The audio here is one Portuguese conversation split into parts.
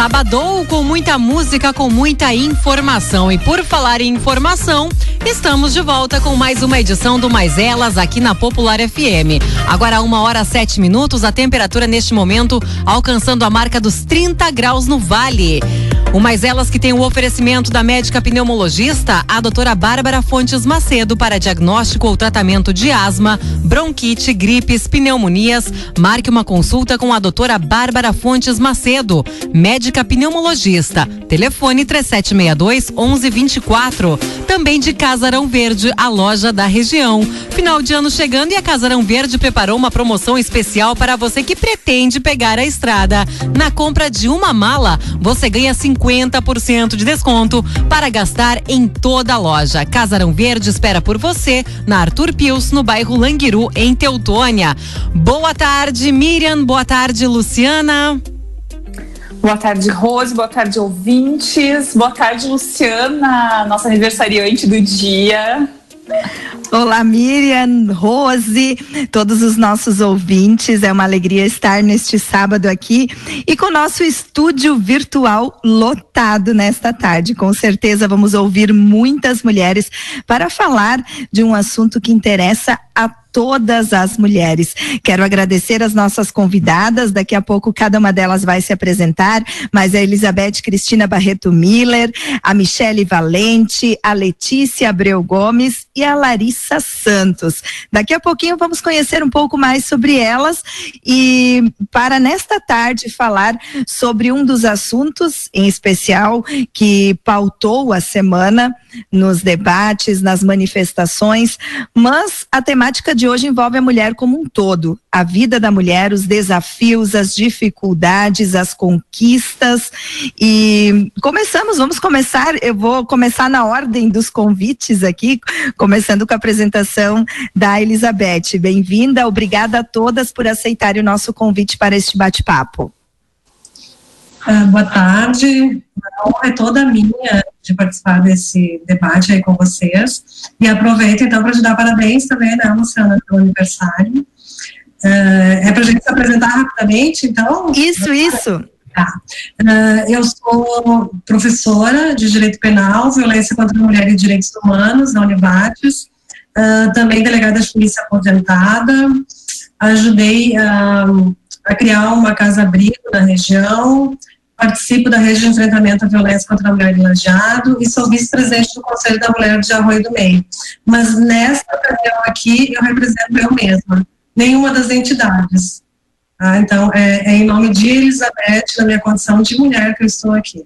Sabadou com muita música, com muita informação. E por falar em informação, estamos de volta com mais uma edição do Mais Elas aqui na Popular FM. Agora, uma hora sete minutos, a temperatura neste momento alcançando a marca dos 30 graus no Vale. O Mais Elas que tem o oferecimento da médica pneumologista, a doutora Bárbara Fontes Macedo, para diagnóstico ou tratamento de asma, bronquite, gripes, pneumonias. Marque uma consulta com a doutora Bárbara Fontes Macedo, médica pneumologista. Telefone 3762 1124. Também de Casarão Verde, a loja da região. Final de ano chegando e a Casarão Verde preparou uma promoção especial para você que pretende pegar a estrada. Na compra de uma mala, você ganha 50% de desconto para gastar em toda a loja. Casarão Verde espera por você na Arthur Pius, no bairro Languiru, em Teutônia. Boa tarde, Miriam. Boa tarde, Luciana. Boa tarde, Rose. Boa tarde, ouvintes. Boa tarde, Luciana, nossa aniversariante do dia. Olá, Miriam, Rose, todos os nossos ouvintes. É uma alegria estar neste sábado aqui e com o nosso estúdio virtual lotado nesta tarde. Com certeza vamos ouvir muitas mulheres para falar de um assunto que interessa a todas as mulheres. Quero agradecer as nossas convidadas, daqui a pouco cada uma delas vai se apresentar, mas a Elizabeth Cristina Barreto Miller, a Michele Valente, a Letícia Abreu Gomes e a Larissa Santos. Daqui a pouquinho vamos conhecer um pouco mais sobre elas e para nesta tarde falar sobre um dos assuntos em especial que pautou a semana nos debates, nas manifestações, mas a temática de hoje envolve a mulher como um todo, a vida da mulher, os desafios, as dificuldades, as conquistas. E começamos, vamos começar, eu vou começar na ordem dos convites aqui, começando com a apresentação da Elizabeth. Bem-vinda, obrigada a todas por aceitarem o nosso convite para este bate-papo. Ah, boa tarde, a honra é toda minha de participar desse debate aí com vocês. E aproveito então para te dar parabéns também, né, Luciana, pelo aniversário. Uh, é para a gente se apresentar rapidamente, então? Isso, isso. Tá. Uh, eu sou professora de Direito Penal, Violência contra a Mulher e Direitos Humanos na Univates, também delegada de polícia aposentada, ajudei a criar uma casa-abrigo na região, participo da rede de enfrentamento à violência contra a mulher de Lajeado e sou vice-presidente do Conselho da Mulher de Arroio do Meio. Mas nessa ocasião aqui, eu represento eu mesma, nenhuma das entidades. Tá? Então, é, é em nome de Elizabeth, na minha condição de mulher, que eu estou aqui.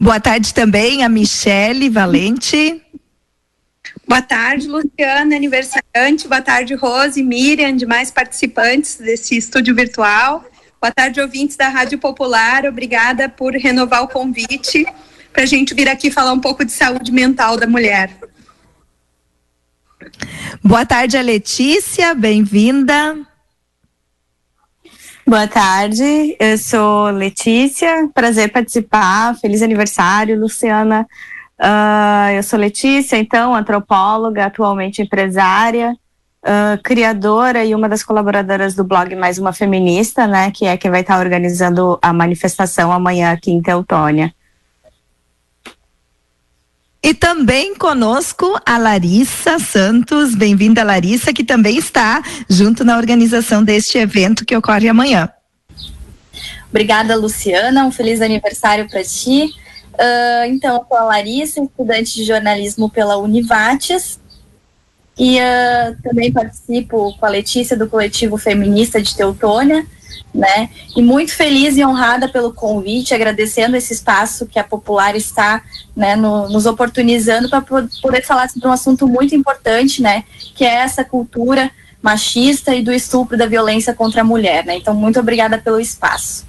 Boa tarde também a Michele Valente. Boa tarde, Luciana, aniversariante. Boa tarde, Rose, Miriam, demais participantes desse estúdio virtual. Boa tarde, ouvintes da Rádio Popular. Obrigada por renovar o convite para a gente vir aqui falar um pouco de saúde mental da mulher. Boa tarde, a Letícia. Bem-vinda. Boa tarde, eu sou Letícia. Prazer participar. Feliz aniversário, Luciana. Uh, eu sou Letícia, então, antropóloga, atualmente empresária uh, criadora e uma das colaboradoras do blog Mais Uma Feminista, né, que é quem vai estar organizando a manifestação amanhã aqui em Teutônia. E também conosco a Larissa Santos. Bem-vinda, Larissa, que também está junto na organização deste evento que ocorre amanhã. Obrigada, Luciana. Um feliz aniversário para ti. Uh, então, eu sou a Larissa, estudante de jornalismo pela Univates. E uh, também participo com a Letícia do coletivo feminista de Teutônia, né? E muito feliz e honrada pelo convite, agradecendo esse espaço que a Popular está, né, no, nos oportunizando para poder falar sobre um assunto muito importante, né? Que é essa cultura machista e do estupro da violência contra a mulher, né? Então, muito obrigada pelo espaço.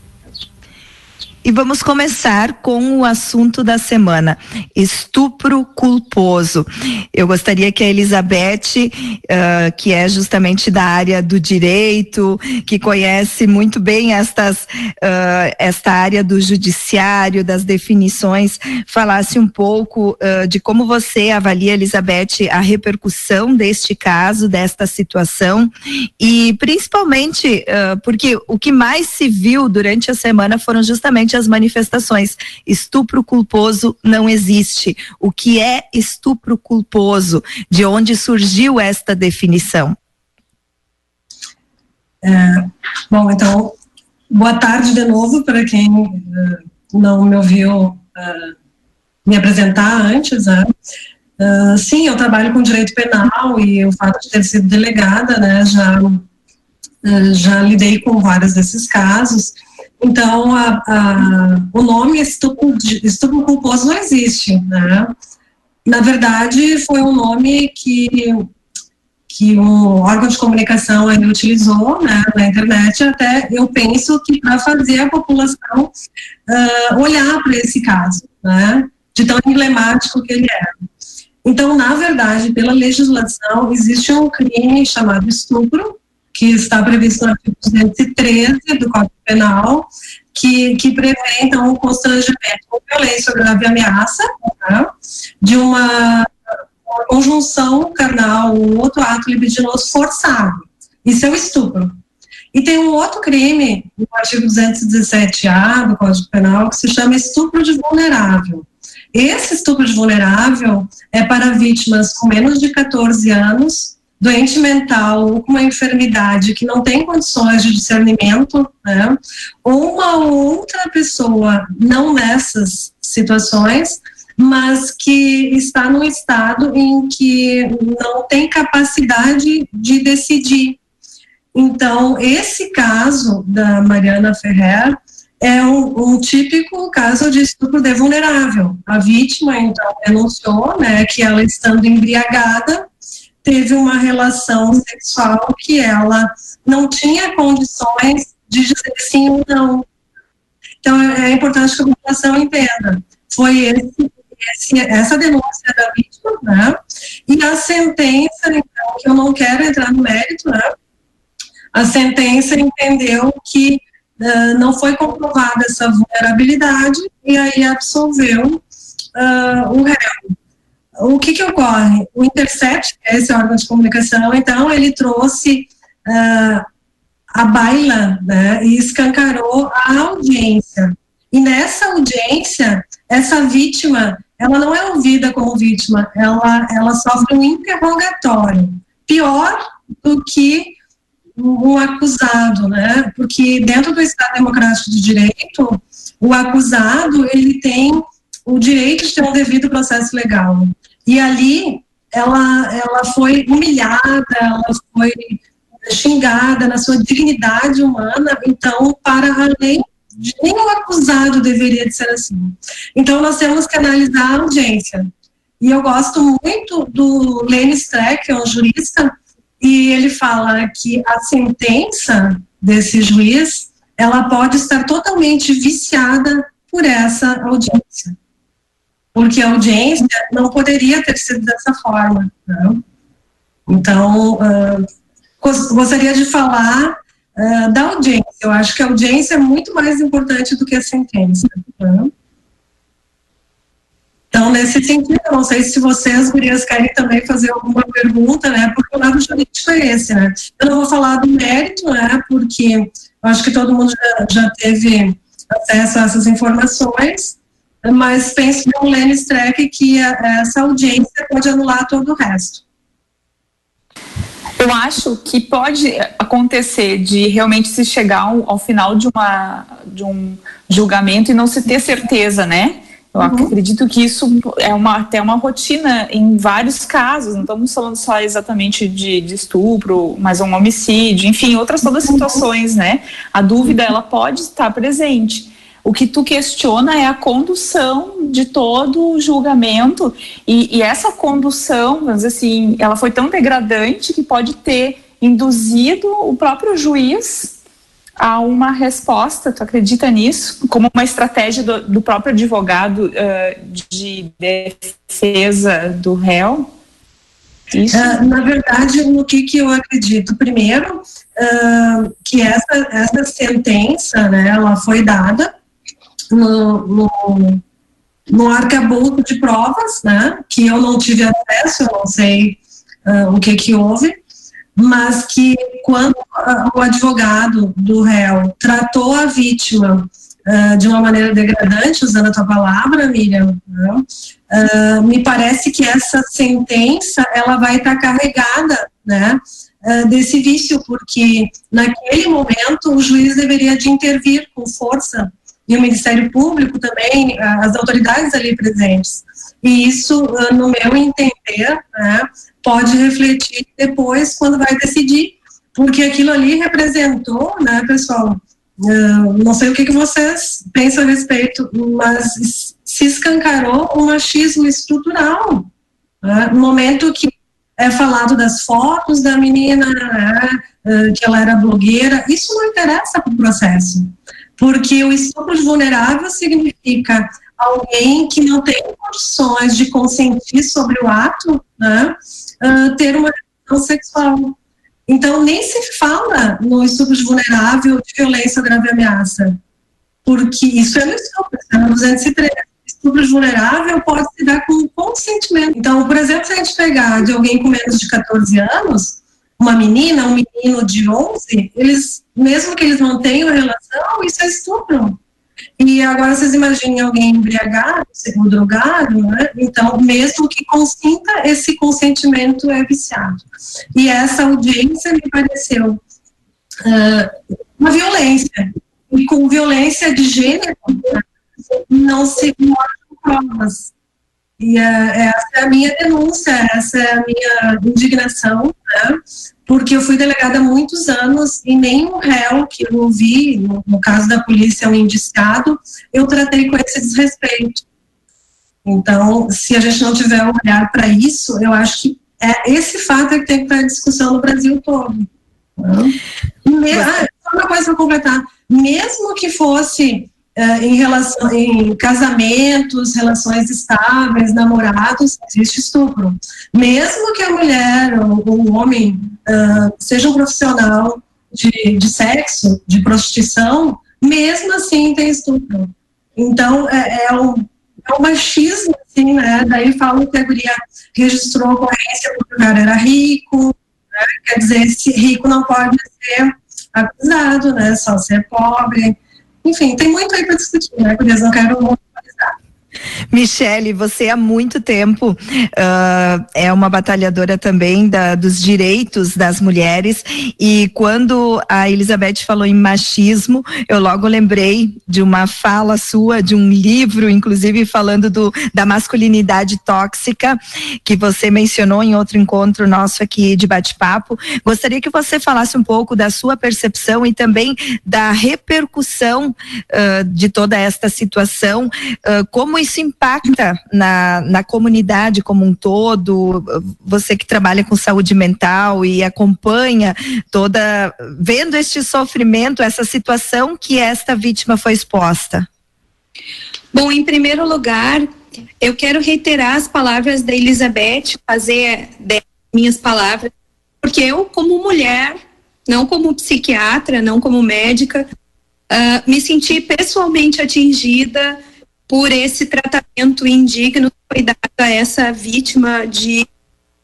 E vamos começar com o assunto da semana: estupro culposo. Eu gostaria que a Elizabeth, uh, que é justamente da área do direito, que conhece muito bem estas, uh, esta área do judiciário, das definições, falasse um pouco uh, de como você avalia, Elizabeth, a repercussão deste caso, desta situação, e principalmente porque o que mais se viu durante a semana foram justamente as manifestações. Estupro culposo não existe. O que é estupro culposo? De onde surgiu esta definição? É, bom, então, boa tarde de novo para quem uh, não me ouviu uh, me apresentar antes. Né? Uh, sim, eu trabalho com direito penal e o fato de ter sido delegada, né, já, já lidei com vários desses casos. Então, a, a, o nome estupro, estupro culposo não existe, né? Na verdade, foi um nome que, que um órgão de comunicação ainda utilizou né, na internet, até eu penso que para fazer a população uh, olhar para esse caso, né, de tão emblemático que ele era. Então, na verdade, pela legislação, existe um crime chamado estupro, que está previsto no artigo 213 do Código Penal, que, que prevê, então, o constrangimento ou violência ou grave ameaça né, de uma, conjunção carnal ou outro ato libidinoso forçado. Isso é o estupro. E tem um outro crime, no artigo 217-A do Código Penal, que se chama estupro de vulnerável. Esse estupro de vulnerável é para vítimas com menos de 14 anos doente mental ou com uma enfermidade que não tem condições de discernimento, né, ou uma outra pessoa não nessas situações, mas que está num estado em que não tem capacidade de decidir. Então, esse caso da Mariana Ferrer é um, um, típico caso de estupro de vulnerável. A vítima, então, denunciou né, que ela, estando embriagada, teve uma relação sexual que ela não tinha condições de dizer sim ou não. Então, é importante que a população entenda. Foi esse, esse, essa denúncia da vítima, né? E a sentença, então, que eu não quero entrar no mérito, né? A sentença entendeu que uh, não foi comprovada essa vulnerabilidade e aí absolveu uh, o réu o que que ocorre? O Intercept, é esse órgão de comunicação, então, ele trouxe uh, a baila, né, e escancarou a audiência. E nessa audiência, essa vítima, ela não é ouvida como vítima, ela, ela sofre um interrogatório. Pior do que um acusado, né? Porque dentro do Estado Democrático de Direito, o acusado, ele tem o direito de ter um devido processo legal. E ali ela, ela foi humilhada, ela foi xingada na sua dignidade humana, então, para além de nenhum acusado deveria de ser assim. Então, nós temos que analisar a audiência. E eu gosto muito do Lenny Streck, que é um jurista, e ele fala que a sentença desse juiz, ela pode estar totalmente viciada por essa audiência porque a audiência não poderia ter sido dessa forma. Né? Então, uh, gostaria de falar uh, da audiência. Eu acho que a audiência é muito mais importante do que a sentença. Né? Então, nesse sentido, não sei se vocês, gurias, querem também fazer alguma pergunta, né? Porque o lado jurídico é esse, né? Eu não vou falar do mérito, né? Porque eu acho que todo mundo já, já teve acesso a essas informações, mas penso no Lenny Streck que essa audiência pode anular todo o resto. Eu acho que pode acontecer de realmente se chegar ao, ao final de, uma, de um julgamento e não se ter certeza, né? Eu uhum. acredito que isso é uma, até uma rotina em vários casos, não estamos falando só exatamente de, de estupro, mas um homicídio, enfim, outras todas as situações, né? A dúvida, ela pode estar presente. O que tu questiona é a condução de todo o julgamento e, e essa condução, vamos dizer assim, ela foi tão degradante que pode ter induzido o próprio juiz há uma resposta, tu acredita nisso? Como uma estratégia do, do próprio advogado uh, de defesa do réu? Uh, na verdade, no que, que eu acredito? Primeiro, uh, que essa, essa sentença, né, ela foi dada no, no, no arcabouço de provas, né, que eu não tive acesso, eu não sei uh, o que que houve, mas que quando o advogado do réu tratou a vítima uh, de uma maneira degradante, usando a tua palavra, Miriam, né, uh, me parece que essa sentença ela vai estar tá carregada, né, uh, desse vício, porque naquele momento o juiz deveria de intervir com força e o Ministério Público também, as autoridades ali presentes. E isso, no meu entender, né, pode refletir depois quando vai decidir, porque aquilo ali representou, né, pessoal? Uh, não sei o que, vocês pensam a respeito, mas se escancarou um machismo estrutural. Né, no momento que é falado das fotos da menina, né, uh, que ela era blogueira, isso não interessa para o processo, porque o estupro vulnerável significa alguém que não tem condições de consentir sobre o ato, né, uh, ter uma relação sexual. Então, nem se fala no estupro vulnerável de violência grave ameaça, porque isso é no estupro, é no 203. Estupro vulnerável pode se dar com consentimento. Então, por exemplo, se a gente pegar de alguém com menos de 14 anos, uma menina, um menino de 11, eles, mesmo que eles não tenham relação, isso é estupro. E agora vocês imaginem alguém embriagado, ou drogado, né? Então, mesmo que consinta, esse consentimento é viciado. E essa audiência me pareceu uh, uma violência. E com violência de gênero, não se mostram provas. E uh, essa é a minha denúncia, essa é a minha indignação, né? porque eu fui delegada há muitos anos e nenhum réu que eu ouvi, no, no caso da polícia, um indiciado, eu tratei com esse desrespeito. Então, se a gente não tiver um olhar para isso, eu acho que é esse fato é que tem que estar em discussão no Brasil todo. Né? ah, só uma coisa para completar. Mesmo que fosse em relação em casamentos, relações estáveis, namorados, existe estupro. Mesmo que a mulher ou o homem uh, seja um profissional de, de sexo, de prostituição, mesmo assim tem estupro. Então, é, é, um, é machismo, assim, né? Daí falam que a guria registrou ocorrência porque o cara era rico, né? quer dizer, esse rico não pode ser acusado, né? Só ser pobre. Enfim, tem muito aí para discutir, né? Eles não querem Michele, você há muito tempo uh, é uma batalhadora também da, dos direitos das mulheres e quando a Elizabeth falou em machismo, eu logo lembrei de uma fala sua, de um livro, inclusive falando do, da masculinidade tóxica, que você mencionou em outro encontro nosso aqui de bate-papo. Gostaria que você falasse um pouco da sua percepção e também da repercussão uh, de toda esta situação, uh, como isso impacta na, na comunidade como um todo? Você que trabalha com saúde mental e acompanha toda, vendo este sofrimento, essa situação que esta vítima foi exposta? Bom, em primeiro lugar, eu quero reiterar as palavras da Elizabeth, fazer minhas palavras, porque eu, como mulher, não como psiquiatra, não como médica, uh, me senti pessoalmente atingida por esse tratamento indigno que foi dado a essa vítima de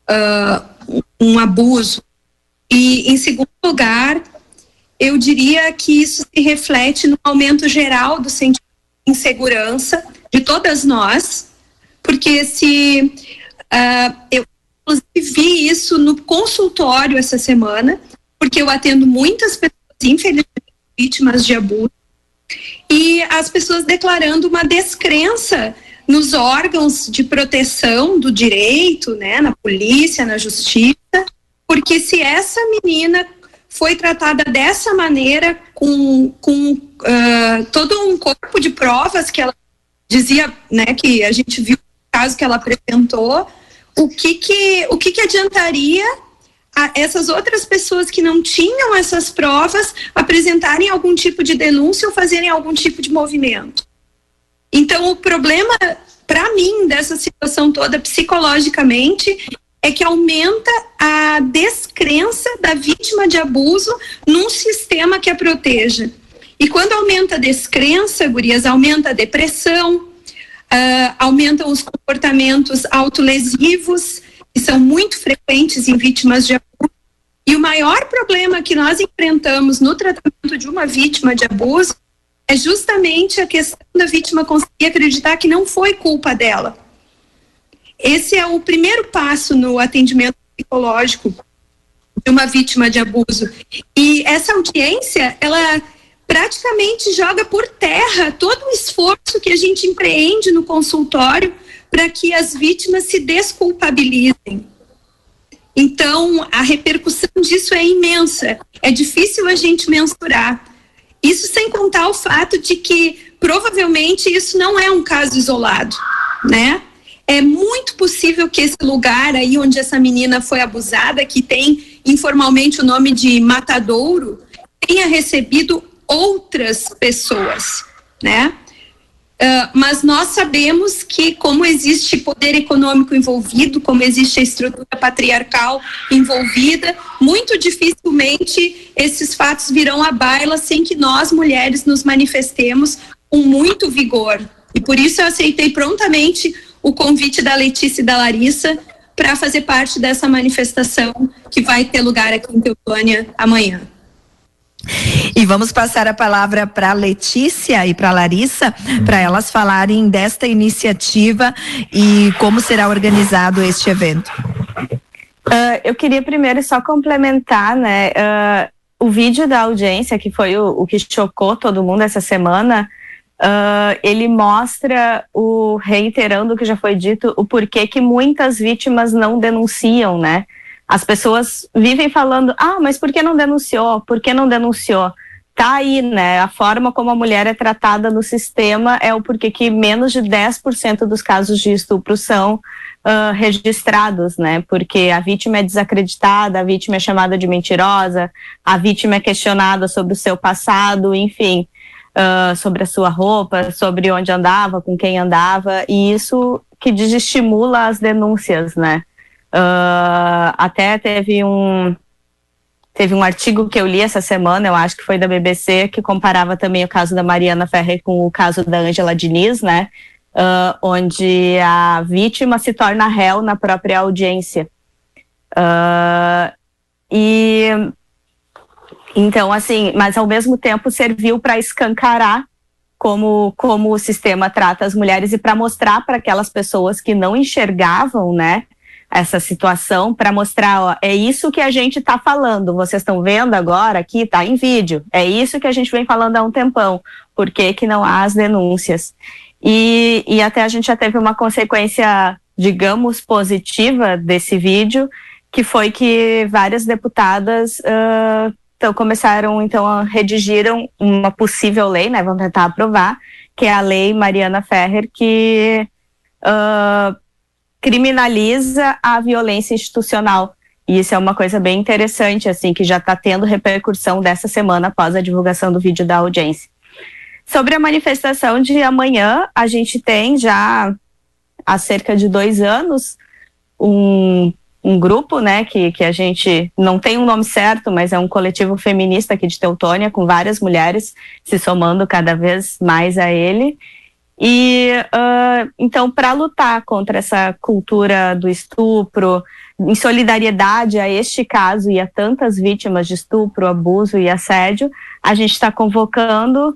uh, um abuso. E, em segundo lugar, eu diria que isso se reflete no aumento geral do sentimento de insegurança de todas nós, porque se uh, eu inclusive vi isso no consultório essa semana, porque eu atendo muitas pessoas, infelizmente, vítimas de abuso, e as pessoas declarando uma descrença nos órgãos de proteção do direito, né, na polícia, na justiça, porque se essa menina foi tratada dessa maneira, com, com uh, todo um corpo de provas que ela dizia, né, que a gente viu o caso que ela apresentou, o que que, o que, que adiantaria essas outras pessoas que não tinham essas provas apresentarem algum tipo de denúncia ou fazerem algum tipo de movimento. Então, o problema, para mim, dessa situação toda, psicologicamente, é que aumenta a descrença da vítima de abuso num sistema que a proteja. E quando aumenta a descrença, gurias, aumenta a depressão, uh, aumentam os comportamentos autolesivos, que são muito frequentes em vítimas de abuso. E o maior problema que nós enfrentamos no tratamento de uma vítima de abuso é justamente a questão da vítima conseguir acreditar que não foi culpa dela. Esse é o primeiro passo no atendimento psicológico de uma vítima de abuso. E essa audiência, ela praticamente joga por terra todo o esforço que a gente empreende no consultório para que as vítimas se desculpabilizem. Então, a repercussão disso é imensa. É difícil a gente mensurar. Isso sem contar o fato de que provavelmente isso não é um caso isolado, né? É muito possível que esse lugar aí onde essa menina foi abusada, que tem informalmente o nome de Matadouro, tenha recebido outras pessoas, né? Uh, mas nós sabemos que, como existe poder econômico envolvido, como existe a estrutura patriarcal envolvida, muito dificilmente esses fatos virão à baila sem que nós, mulheres, nos manifestemos com muito vigor. E por isso eu aceitei prontamente o convite da Letícia e da Larissa para fazer parte dessa manifestação que vai ter lugar aqui em Teutônia amanhã. E vamos passar a palavra para Letícia e para Larissa, para elas falarem desta iniciativa e como será organizado este evento. Uh, eu queria primeiro só complementar, né? Uh, o vídeo da audiência, que foi o, o que chocou todo mundo essa semana, uh, ele mostra o reiterando o que já foi dito, o porquê que muitas vítimas não denunciam, né? As pessoas vivem falando, ah, mas por que não denunciou? Por que não denunciou? Tá aí, né? A forma como a mulher é tratada no sistema é o porquê que menos de 10% dos casos de estupro são uh, registrados, né? Porque a vítima é desacreditada, a vítima é chamada de mentirosa, a vítima é questionada sobre o seu passado, enfim, uh, sobre a sua roupa, sobre onde andava, com quem andava, e isso que desestimula as denúncias, né? Uh, até teve um teve um artigo que eu li essa semana, eu acho que foi da BBC, que comparava também o caso da Mariana Ferrer com o caso da Angela Diniz, né? Uh, onde a vítima se torna réu na própria audiência. Uh, e então, assim, mas ao mesmo tempo serviu para escancarar como, como o sistema trata as mulheres e para mostrar para aquelas pessoas que não enxergavam, né, essa situação para mostrar, ó, é isso que a gente está falando. Vocês estão vendo agora aqui, está em vídeo. É isso que a gente vem falando há um tempão. Por que, que não há as denúncias? E, e até a gente já teve uma consequência, digamos, positiva desse vídeo, que foi que várias deputadas uh, então, começaram, então, a redigiram uma possível lei, né? Vão tentar aprovar, que é a lei Mariana Ferrer, que uh, criminaliza a violência institucional. E isso é uma coisa bem interessante, assim, que já está tendo repercussão dessa semana após a divulgação do vídeo da audiência. Sobre a manifestação de amanhã, a gente tem já há cerca de dois anos um, um grupo, né, que, que a gente não tem um nome certo, mas é um coletivo feminista aqui de Teutônia, com várias mulheres se somando cada vez mais a ele. E uh, então, para lutar contra essa cultura do estupro, em solidariedade a este caso e a tantas vítimas de estupro, abuso e assédio, a gente está convocando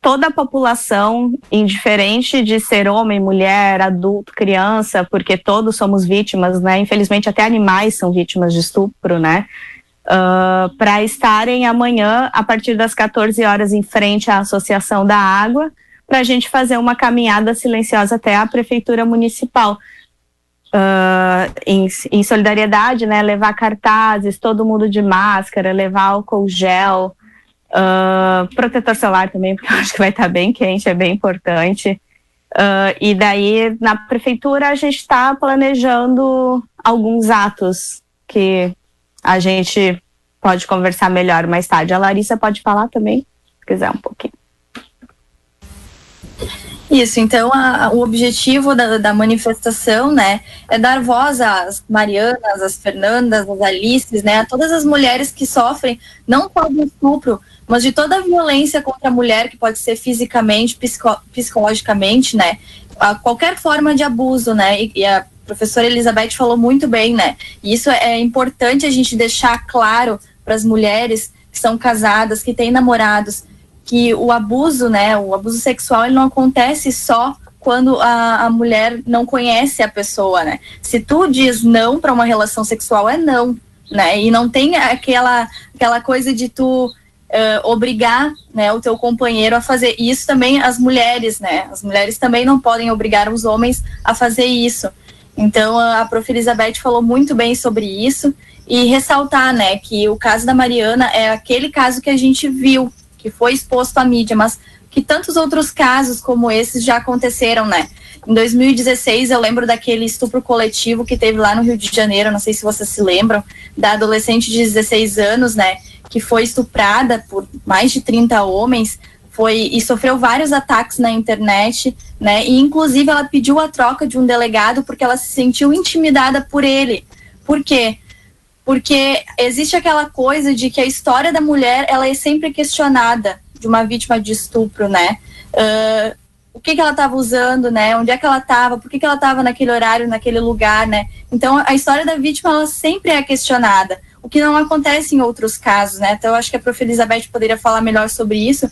toda a população, indiferente de ser homem, mulher, adulto, criança, porque todos somos vítimas, né? Infelizmente, até animais são vítimas de estupro, né? Uh, para estarem amanhã, a partir das 14 horas, em frente à Associação da Água, para a gente fazer uma caminhada silenciosa até a prefeitura municipal. Uh, em, em, solidariedade, né, levar cartazes, todo mundo de máscara, levar álcool gel, uh, protetor solar também, porque eu acho que vai estar tá bem quente, é bem importante. Uh, e daí, na prefeitura, a gente está planejando alguns atos que a gente pode conversar melhor mais tarde. A Larissa pode falar também, se quiser um pouquinho. Isso, então a, o objetivo da, da, manifestação, né, é dar voz às Marianas, às Fernandas, às Alices, né, a todas as mulheres que sofrem não só do estupro, mas de toda a violência contra a mulher, que pode ser fisicamente, psico, psicologicamente, né, a qualquer forma de abuso, né, e, e a professora Elizabeth falou muito bem, né, e isso é importante a gente deixar claro para as mulheres que são casadas, que têm namorados, que o abuso, né, o abuso sexual, ele não acontece só quando a, a mulher não conhece a pessoa, né? Se tu diz não para uma relação sexual, é não, né? E não tem aquela, aquela coisa de tu Uh, obrigar né, o teu companheiro a fazer isso também as mulheres, né? As mulheres também não podem obrigar os homens a fazer isso. Então a, a prof. Elizabeth falou muito bem sobre isso e ressaltar, né, que o caso da Mariana é aquele caso que a gente viu que foi exposto à mídia, mas que tantos outros casos como esses já aconteceram, né? Em 2016, eu lembro daquele estupro coletivo que teve lá no Rio de Janeiro, não sei se vocês se lembram, da adolescente de 16 anos, né, que foi estuprada por mais de 30 homens, foi e sofreu vários ataques na internet, né? E inclusive ela pediu a troca de um delegado porque ela se sentiu intimidada por ele. Por quê? Porque existe aquela coisa de que a história da mulher ela é sempre questionada de uma vítima de estupro, né? Uh, o que, que ela estava usando, né? Onde é que ela estava? Por que, que ela estava naquele horário, naquele lugar, né? Então a história da vítima ela sempre é questionada, o que não acontece em outros casos, né? Então eu acho que a Prof. Elizabeth poderia falar melhor sobre isso.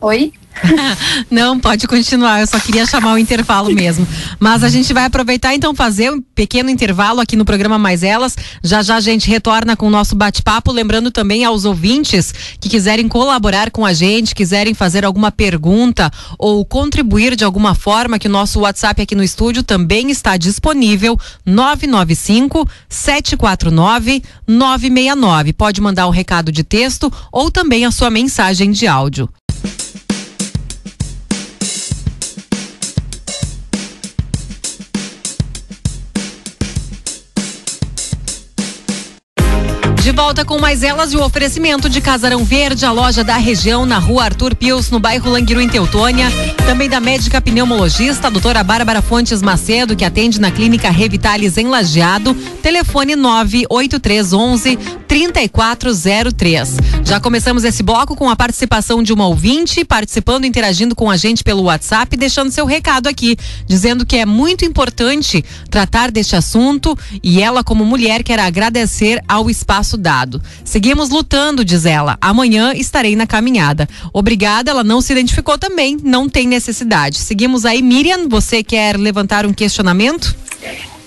Oi? Não, pode continuar. Eu só queria chamar o intervalo mesmo. Mas a gente vai aproveitar então fazer um pequeno intervalo aqui no programa Mais Elas. Já já a gente retorna com o nosso bate-papo, lembrando também aos ouvintes que quiserem colaborar com a gente, quiserem fazer alguma pergunta ou contribuir de alguma forma, que o nosso WhatsApp aqui no estúdio também está disponível 995 749 969. Pode mandar um recado de texto ou também a sua mensagem de áudio. Volta com mais elas e o oferecimento de Casarão Verde, a loja da região na rua Arthur Pius, no bairro Languiru, em Teutônia. Também da médica pneumologista, a doutora Bárbara Fontes Macedo, que atende na clínica Revitalis em Lajeado. Telefone 98311 3403. Já começamos esse bloco com a participação de uma ouvinte, participando, interagindo com a gente pelo WhatsApp, deixando seu recado aqui, dizendo que é muito importante tratar deste assunto e ela, como mulher, quer agradecer ao espaço dado. Seguimos lutando, diz ela. Amanhã estarei na caminhada. Obrigada, ela não se identificou também, não tem necessidade. Seguimos aí, Miriam, você quer levantar um questionamento?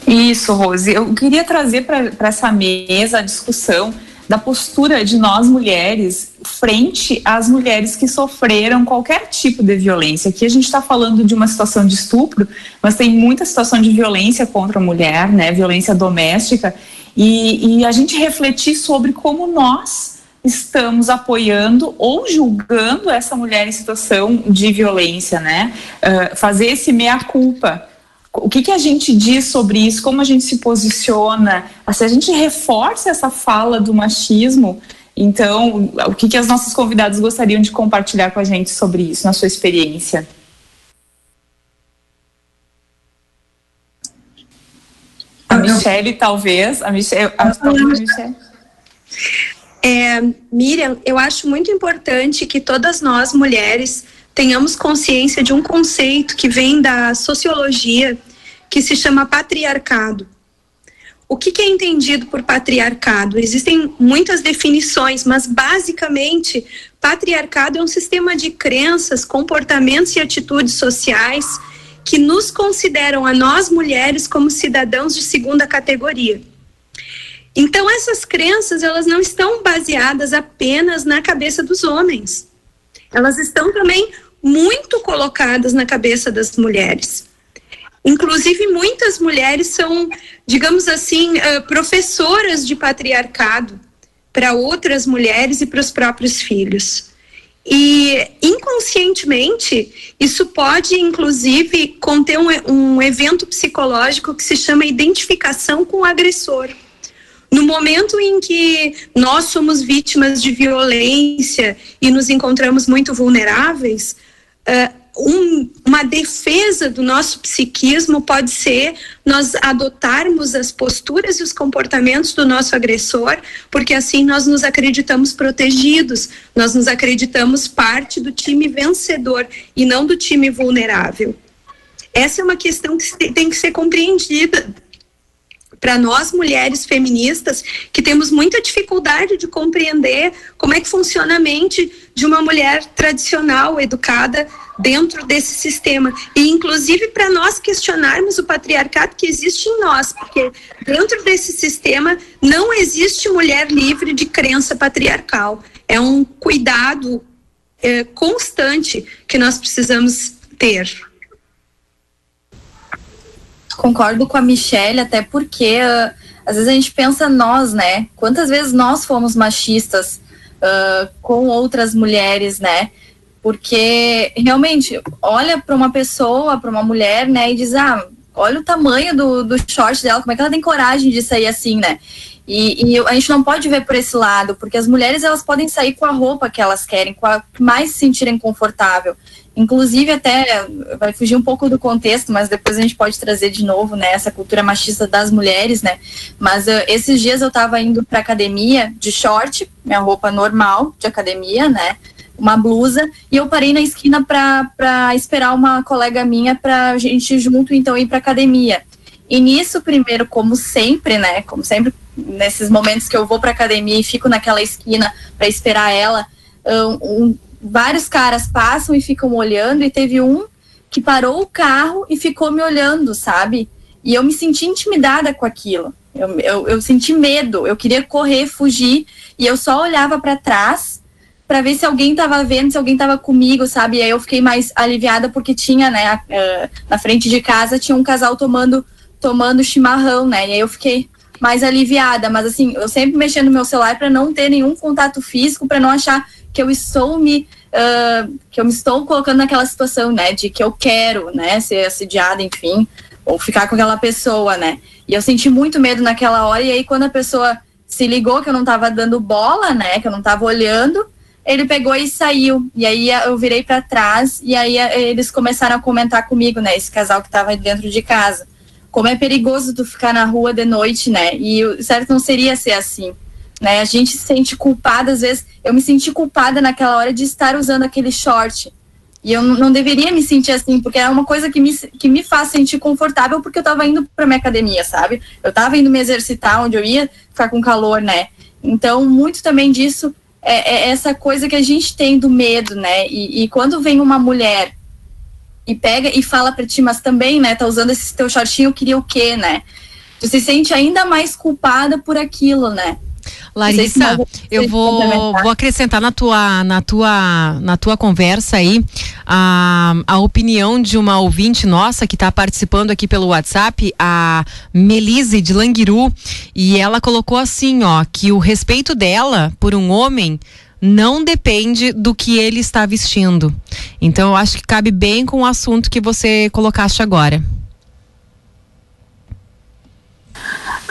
Isso, Rose. Eu queria trazer para essa mesa a discussão da postura de nós mulheres frente às mulheres que sofreram qualquer tipo de violência. Aqui a gente está falando de uma situação de estupro, mas tem muita situação de violência contra a mulher, né? Violência doméstica. E, e a gente refletir sobre como nós estamos apoiando ou julgando essa mulher em situação de violência, né? Uh, fazer esse meia-culpa. O que, que a gente diz sobre isso? Como a gente se posiciona? Se a gente reforça essa fala do machismo, então, o que, que as nossas convidadas gostariam de compartilhar com a gente sobre isso, na sua experiência? A Michelle, talvez. A Michelle. A, Michelle. É, Miriam, eu acho muito importante que todas nós, mulheres, tenhamos consciência de um conceito que vem da sociologia que se chama patriarcado. O que, que, é entendido por patriarcado? Existem muitas definições, mas basicamente, patriarcado é um sistema de crenças, comportamentos e atitudes sociais que nos consideram a nós mulheres como cidadãos de segunda categoria. Então essas crenças, elas não estão baseadas apenas na cabeça dos homens. Elas estão também muito colocadas na cabeça das mulheres. Inclusive, muitas mulheres são, digamos assim, professoras de patriarcado para outras mulheres e para os próprios filhos. E inconscientemente, isso pode, inclusive, conter um, um evento psicológico que se chama identificação com o agressor. No momento em que nós somos vítimas de violência e nos encontramos muito vulneráveis, uh, um, uma defesa do nosso psiquismo pode ser nós adotarmos as posturas e os comportamentos do nosso agressor, porque assim nós nos acreditamos protegidos, nós nos acreditamos parte do time vencedor e não do time vulnerável. Essa é uma questão que tem que ser compreendida para nós mulheres feministas que temos muita dificuldade de compreender como é que funciona a mente de uma mulher tradicional, educada dentro desse sistema. E inclusive para nós questionarmos o patriarcado que existe em nós, porque dentro desse sistema não existe mulher livre de crença patriarcal. É um cuidado é, constante que nós precisamos ter. Concordo com a Michelle, até porque uh, às vezes a gente pensa nós, né? Quantas vezes nós fomos machistas uh, com outras mulheres, né? Porque realmente olha para uma pessoa, para uma mulher, né, e diz: ah, olha o tamanho do, do short dela, como é que ela tem coragem de sair assim, né? E, e, a gente não pode ver por esse lado, porque as mulheres elas podem sair com a roupa que elas querem, com a que mais se sentirem confortável. Inclusive, até vai fugir um pouco do contexto, mas depois a gente pode trazer de novo, né, essa cultura machista das mulheres, né? Mas uh, esses dias eu estava indo para academia de short, minha roupa normal de academia, né? Uma blusa, e eu parei na esquina para esperar uma colega minha para a gente junto então ir para academia. E nisso, primeiro, como sempre, né? Como sempre, nesses momentos que eu vou para academia e fico naquela esquina para esperar ela, um, vários caras passam e ficam olhando, e teve um que parou o carro e ficou me olhando, sabe? E eu me senti intimidada com aquilo. Eu, eu, eu senti medo, eu queria correr, fugir, e eu só olhava para trás para ver se alguém estava vendo, se alguém estava comigo, sabe? E aí eu fiquei mais aliviada porque tinha, né, na frente de casa tinha um casal tomando tomando chimarrão, né? E aí eu fiquei mais aliviada, mas assim, eu sempre mexendo no meu celular para não ter nenhum contato físico, para não achar que eu estou me uh, que eu me estou colocando naquela situação, né, de que eu quero, né, ser assediada, enfim, ou ficar com aquela pessoa, né. E eu senti muito medo naquela hora e aí quando a pessoa se ligou que eu não estava dando bola, né, que eu não estava olhando, ele pegou e saiu. E aí eu virei para trás e aí eles começaram a comentar comigo, né, esse casal que estava dentro de casa. Como é perigoso tu ficar na rua de noite, né? E certo não seria ser assim né? A gente se sente culpada, às vezes, eu me senti culpada naquela hora de estar usando aquele short. E eu não deveria me sentir assim, porque é uma coisa que me, que me faz sentir confortável, porque eu estava indo para minha academia, sabe? Eu estava indo me exercitar onde eu ia ficar com calor, né? Então, muito também disso é, é essa coisa que a gente tem do medo, né? E, e, quando vem uma mulher e pega e fala para ti, mas também, né, tá usando esse teu shortinho, queria o quê, né? Tu se sente ainda mais culpada por aquilo, né? Larissa, eu vou, vou acrescentar na tua, na tua, na tua conversa aí a, a opinião de uma ouvinte nossa que está participando aqui pelo WhatsApp, a Melise de Languiru, e ela colocou assim, ó, que o respeito dela por um homem não depende do que ele está vestindo. Então eu acho que cabe bem com o assunto que você colocaste agora.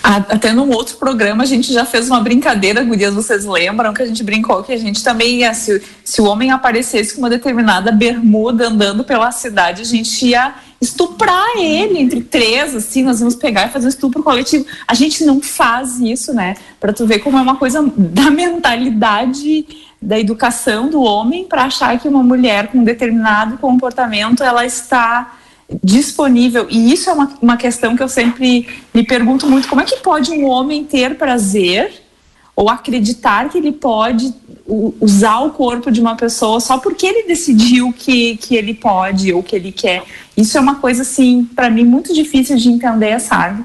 Até num outro programa a gente já fez uma brincadeira, gurias, vocês lembram que a gente brincou que a gente também ia, se, se o homem aparecesse com uma determinada bermuda andando pela cidade, a gente ia estuprar ele entre três, assim, nós vamos pegar e fazer um estupro coletivo. A gente não faz isso, né? Para tu ver como é uma coisa da mentalidade da educação do homem para achar que uma mulher com um determinado comportamento ela está disponível. E isso é uma, uma questão que eu sempre me pergunto muito: como é que pode um homem ter prazer ou acreditar que ele pode usar o corpo de uma pessoa só porque ele decidiu que, que ele pode ou que ele quer? Isso é uma coisa, assim, para mim, muito difícil de entender, sabe?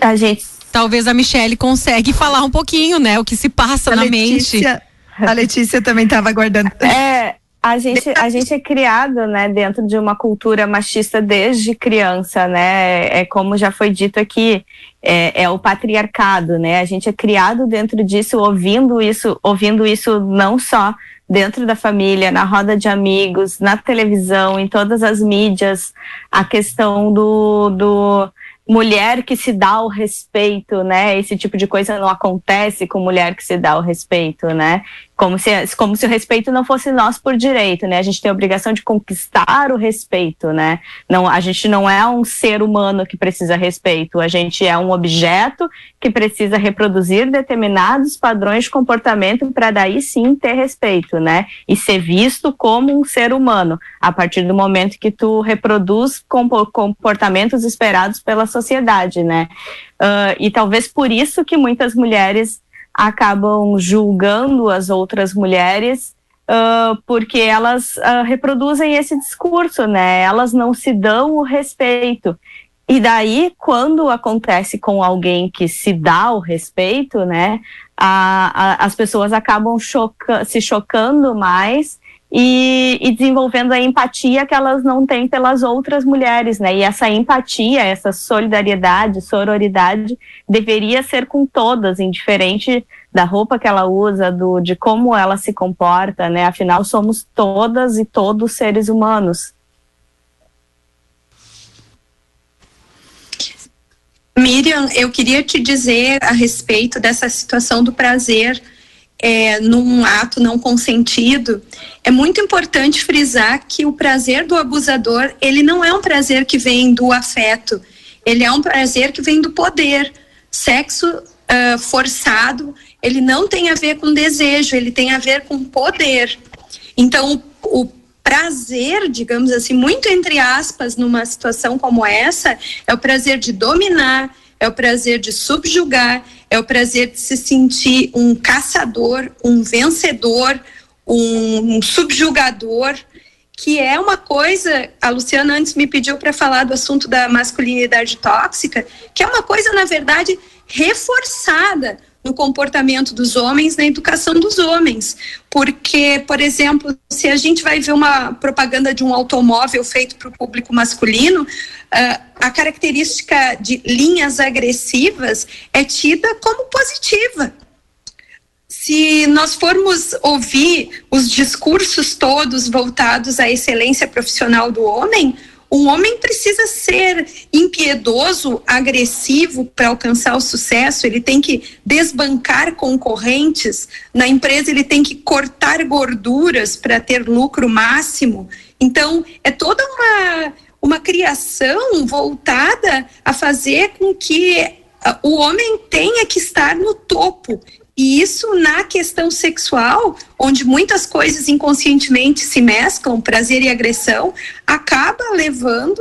A gente. Talvez a Michelle consegue falar um pouquinho, né? O que se passa a na Letícia, mente. A Letícia também estava aguardando. É, a gente, a gente é criado, né, dentro de uma cultura machista desde criança, né? É como já foi dito aqui, é, é, o patriarcado, né? A gente é criado dentro disso, ouvindo isso, ouvindo isso não só dentro da família, na roda de amigos, na televisão, em todas as mídias, a questão do, do mulher que se dá o respeito, né? Esse tipo de coisa não acontece com mulher que se dá o respeito, né? Como se, como se o respeito não fosse nós por direito, né? A gente tem a obrigação de conquistar o respeito, né? Não, a gente não é um ser humano que precisa respeito, a gente é um objeto que precisa reproduzir determinados padrões de comportamento para daí sim ter respeito, né? E ser visto como um ser humano, a partir do momento que tu reproduz comportamentos esperados pela sociedade, né? Uh, e talvez por isso que muitas mulheres acabam julgando as outras mulheres, uh, porque elas uh, reproduzem esse discurso, né? Elas não se dão o respeito. E daí, quando acontece com alguém que se dá o respeito, né, a, a, as pessoas acabam choca se chocando mais e, e, desenvolvendo a empatia que elas não têm pelas outras mulheres, né? E essa empatia, essa solidariedade, sororidade deveria ser com todas, indiferente da roupa que ela usa, do, de como ela se comporta, né? Afinal, somos todas e todos seres humanos. Miriam, eu queria te dizer a respeito dessa situação do prazer é, num ato não consentido, é muito importante frisar que o prazer do abusador, ele não é um prazer que vem do afeto, ele é um prazer que vem do poder. Sexo uh, forçado, ele não tem a ver com desejo, ele tem a ver com poder. Então, o, o prazer, digamos assim, muito entre aspas, numa situação como essa, é o prazer de dominar, é o prazer de subjugar, é o prazer de se sentir um caçador, um vencedor, um, um subjugador, que é uma coisa. A Luciana antes me pediu para falar do assunto da masculinidade tóxica, que é uma coisa, na verdade, reforçada no comportamento dos homens, na educação dos homens. Porque, por exemplo, se a gente vai ver uma propaganda de um automóvel feito para o público masculino, uh, a característica de linhas agressivas é tida como positiva. Se nós formos ouvir os discursos todos voltados à excelência profissional do homem, um homem precisa ser impiedoso, agressivo para alcançar o sucesso, ele tem que desbancar concorrentes, na empresa ele tem que cortar gorduras para ter lucro máximo. Então, é toda uma, uma criação voltada a fazer com que ah, o homem tenha que estar no topo e isso na questão sexual, onde muitas coisas inconscientemente se mesclam, prazer e agressão, acaba levando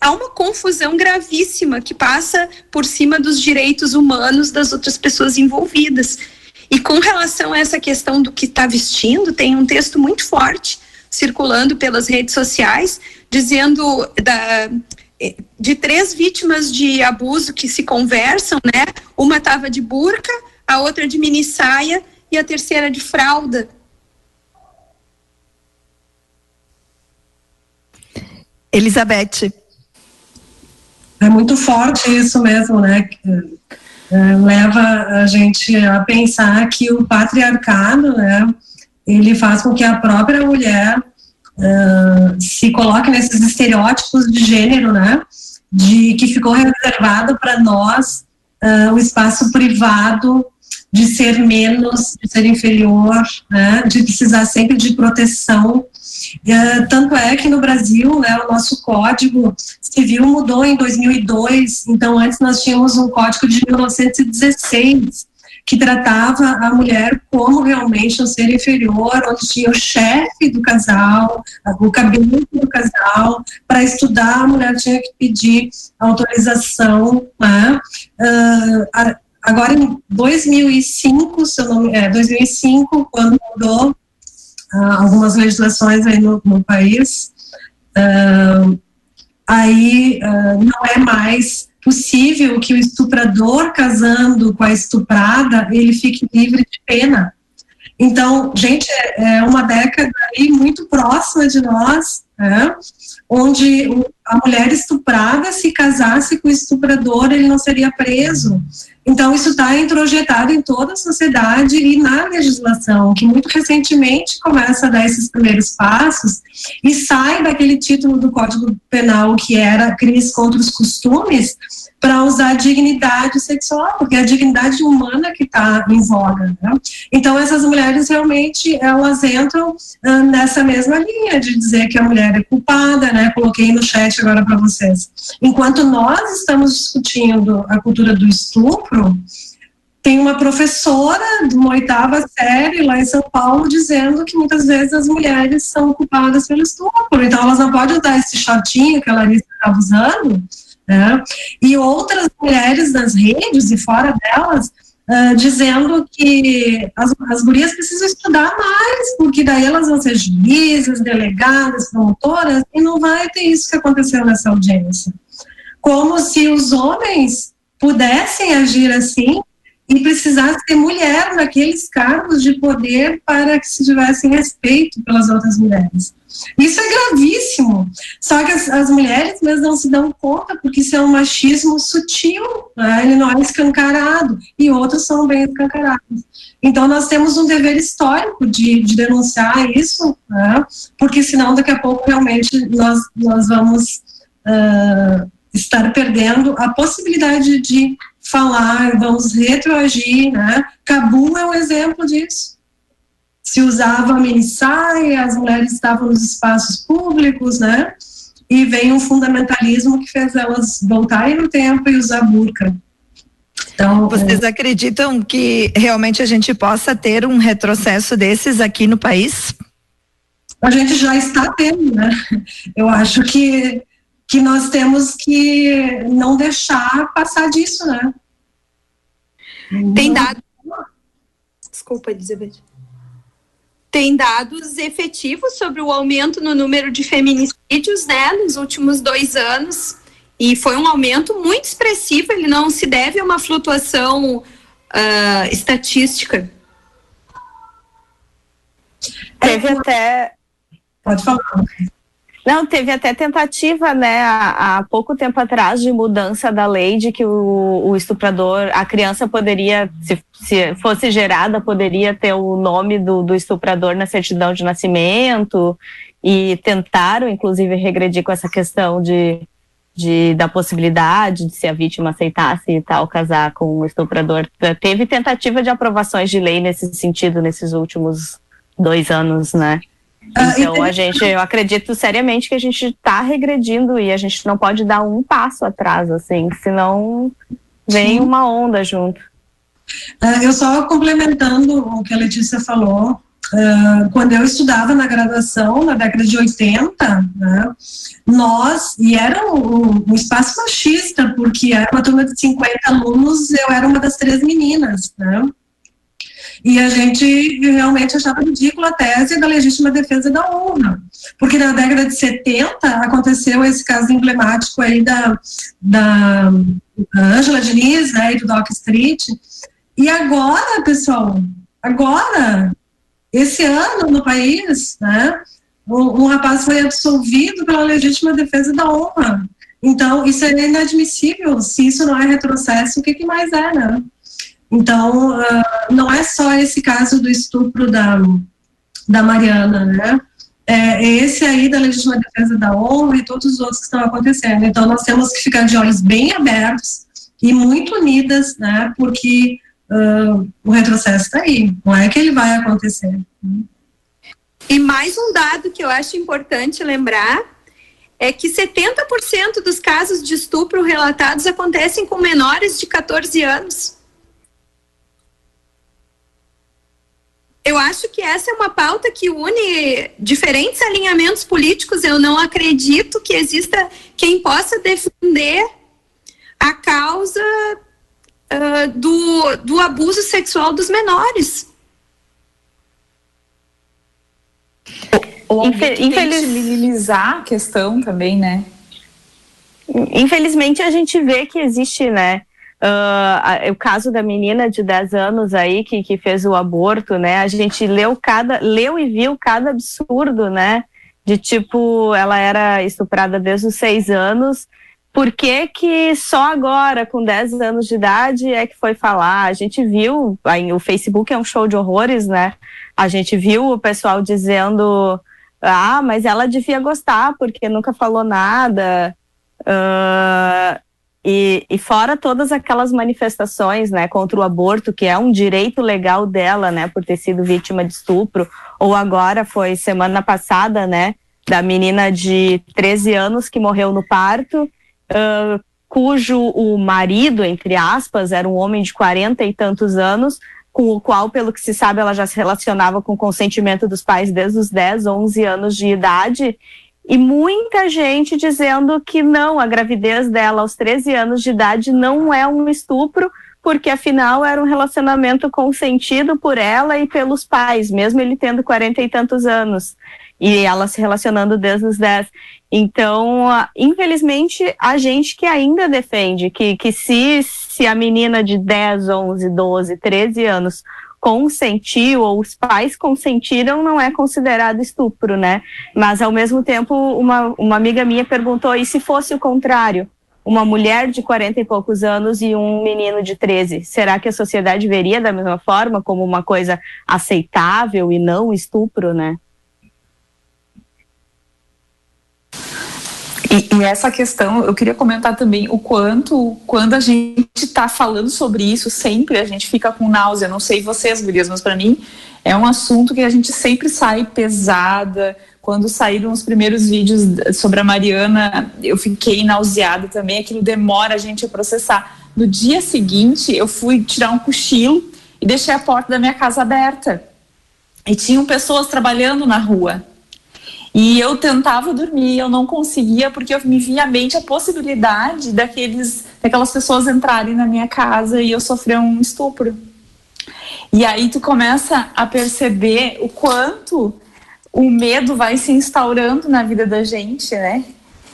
a uma confusão gravíssima que passa por cima dos direitos humanos das outras pessoas envolvidas. E com relação a essa questão do que está vestindo, tem um texto muito forte circulando pelas redes sociais, dizendo da, de três vítimas de abuso que se conversam, né? Uma estava de burca, a outra de mini saia e a terceira de fralda. Elizabeth. É muito forte isso mesmo, né? É, leva a gente a pensar que o patriarcado, né, ele faz com que a própria mulher uh, se coloque nesses estereótipos de gênero, né, de que ficou reservado para nós uh, o espaço privado de ser menos, de ser inferior, né, de precisar sempre de proteção. Uh, tanto é que no Brasil, né, o nosso código civil mudou em 2002, então antes nós tínhamos um código de 1916, que tratava a mulher como realmente um ser inferior, onde tinha o chefe do casal, o gabinete do casal, para estudar a mulher tinha que pedir autorização, né? Uh, a, Agora, em 2005, se não, é, 2005, quando mudou uh, algumas legislações aí no, no país, uh, aí uh, não é mais possível que o estuprador casando com a estuprada, ele fique livre de pena. Então, gente, é, é uma década aí muito próxima de nós, né, onde a mulher estuprada, se casasse com o estuprador, ele não seria preso. Então, isso está introjetado em toda a sociedade e na legislação, que muito recentemente começa a dar esses primeiros passos e sai daquele título do Código Penal que era crimes contra os costumes para usar dignidade sexual, porque é a dignidade humana que está em voga. Né? Então, essas mulheres realmente elas entram uh, nessa mesma linha de dizer que a mulher é culpada, né? Coloquei no chat agora para vocês. Enquanto nós estamos discutindo a cultura do estupro, tem uma professora de uma oitava série lá em São Paulo dizendo que muitas vezes as mulheres são culpadas pelo estupro, então elas não podem usar esse shortinho que a Larissa estava usando, né? E outras mulheres nas redes e fora delas Uh, dizendo que as, as gurias precisam estudar mais, porque daí elas vão ser juízes, delegadas, promotoras, e não vai ter isso que aconteceu nessa audiência. Como se os homens pudessem agir assim e precisasse ter mulher naqueles cargos de poder para que se tivesse respeito pelas outras mulheres. Isso é gravíssimo. Só que as, as mulheres mesmo não se dão conta, porque isso é um machismo sutil, né? ele não é escancarado, e outros são bem escancarados. Então, nós temos um dever histórico de, de denunciar isso, né? porque senão, daqui a pouco, realmente, nós, nós vamos uh, estar perdendo a possibilidade de falar, vamos retroagir. Né? Cabul é um exemplo disso se usava a mini saia, as mulheres estavam nos espaços públicos, né? E veio um fundamentalismo que fez elas voltarem no tempo e usar burca. Então, vocês é... acreditam que realmente a gente possa ter um retrocesso desses aqui no país? A gente já está tendo, né? Eu acho que que nós temos que não deixar passar disso, né? Tem dado. Desculpa, Elizabeth tem dados efetivos sobre o aumento no número de feminicídios, né, nos últimos dois anos, e foi um aumento muito expressivo, ele não se deve a uma flutuação uh, estatística. Teve até. Pode falar. Não, teve até tentativa, né, há, há, pouco tempo atrás, de mudança da lei de que o, o estuprador, a criança poderia, se, se, fosse gerada, poderia ter o nome do, do estuprador na certidão de nascimento, e tentaram, inclusive, regredir com essa questão de, de da possibilidade de se a vítima aceitasse e tal casar com o estuprador. Teve tentativa de aprovações de lei nesse sentido nesses últimos dois anos, né? Ah, então, a gente, eu acredito seriamente que a gente está regredindo e a gente não pode dar um passo atrás, assim, senão vem Sim. uma onda junto. Uh, eu só complementando o que a Letícia falou, uh, quando eu estudava na graduação, na década de 80, né, nós, e era um, um, espaço machista, porque era uma turma de 50 alunos, eu era uma das três meninas, né? E a gente realmente achava ridícula a tese da legítima defesa da honra, porque na década de 70 aconteceu esse caso emblemático aí da, da Angela Diniz, né, e do Doc Street, e agora, pessoal, agora, esse ano no país, né, um, um rapaz foi absolvido pela legítima defesa da honra. Então, isso é inadmissível. Se isso não é retrocesso, o que, que mais é, né? Então, uh, não é só esse caso do estupro da, da Mariana, né? É, é esse aí da legítima defesa da honra e todos os outros que estão acontecendo. Então, nós temos que ficar de olhos bem abertos e muito unidas, né? Porque uh, o retrocesso está aí, não é que ele vai acontecer. E mais um dado que eu acho importante lembrar é que 70% dos casos de estupro relatados acontecem com menores de 14 anos. Eu acho que essa é uma pauta que une diferentes alinhamentos políticos. Eu não acredito que exista quem possa defender a causa uh, do, do abuso sexual dos menores. Ou Infeliz... minimizar a questão também, né? Infelizmente a gente vê que existe, né? Uh, o caso da menina de 10 anos aí que, que fez o aborto, né? A gente leu cada, leu e viu cada absurdo, né? de tipo, ela era estuprada desde os seis anos, por que, que só agora, com 10 anos de idade, é que foi falar? A gente viu, aí, o Facebook é um show de horrores, né? A gente viu o pessoal dizendo, ah, mas ela devia gostar, porque nunca falou nada. Uh, e, e, fora todas aquelas manifestações, né, contra o aborto, que é um direito legal dela, né, por ter sido vítima de estupro, ou agora foi semana passada, né, da menina de 13 anos que morreu no parto, uh, cujo o marido, entre aspas, era um homem de 40 e tantos anos, com o qual, pelo que se sabe, ela já se relacionava com o consentimento dos pais desde os 10, 11 anos de idade, e muita gente dizendo que não, a gravidez dela aos 13 anos de idade não é um estupro, porque afinal era um relacionamento consentido por ela e pelos pais, mesmo ele tendo 40 e tantos anos. E ela se relacionando desde os 10. Então, infelizmente, a gente que ainda defende que, que se, se a menina de 10, 11, 12, 13 anos consentiu ou os pais consentiram, não é considerado estupro, né? Mas ao mesmo tempo, uma, uma amiga minha perguntou: e se fosse o contrário? Uma mulher de 40 e poucos anos e um menino de 13, será que a sociedade veria da mesma forma como uma coisa aceitável e não estupro, né? E, e, essa questão, eu queria comentar também o quanto, quando a gente está falando sobre isso, sempre a gente fica com náusea. Não sei vocês, gurias, mas para mim é um assunto que a gente sempre sai pesada. Quando saíram os primeiros vídeos sobre a Mariana, eu fiquei nauseada também. Aquilo demora a gente a processar. No dia seguinte, eu fui tirar um cochilo e deixei a porta da minha casa aberta. E tinham pessoas trabalhando na rua. E eu tentava dormir, eu não conseguia, porque eu me via à mente a possibilidade daqueles, daquelas pessoas entrarem na minha casa e eu sofrer um estupro. E aí tu começa a perceber o quanto o medo vai se instaurando na vida da gente, né?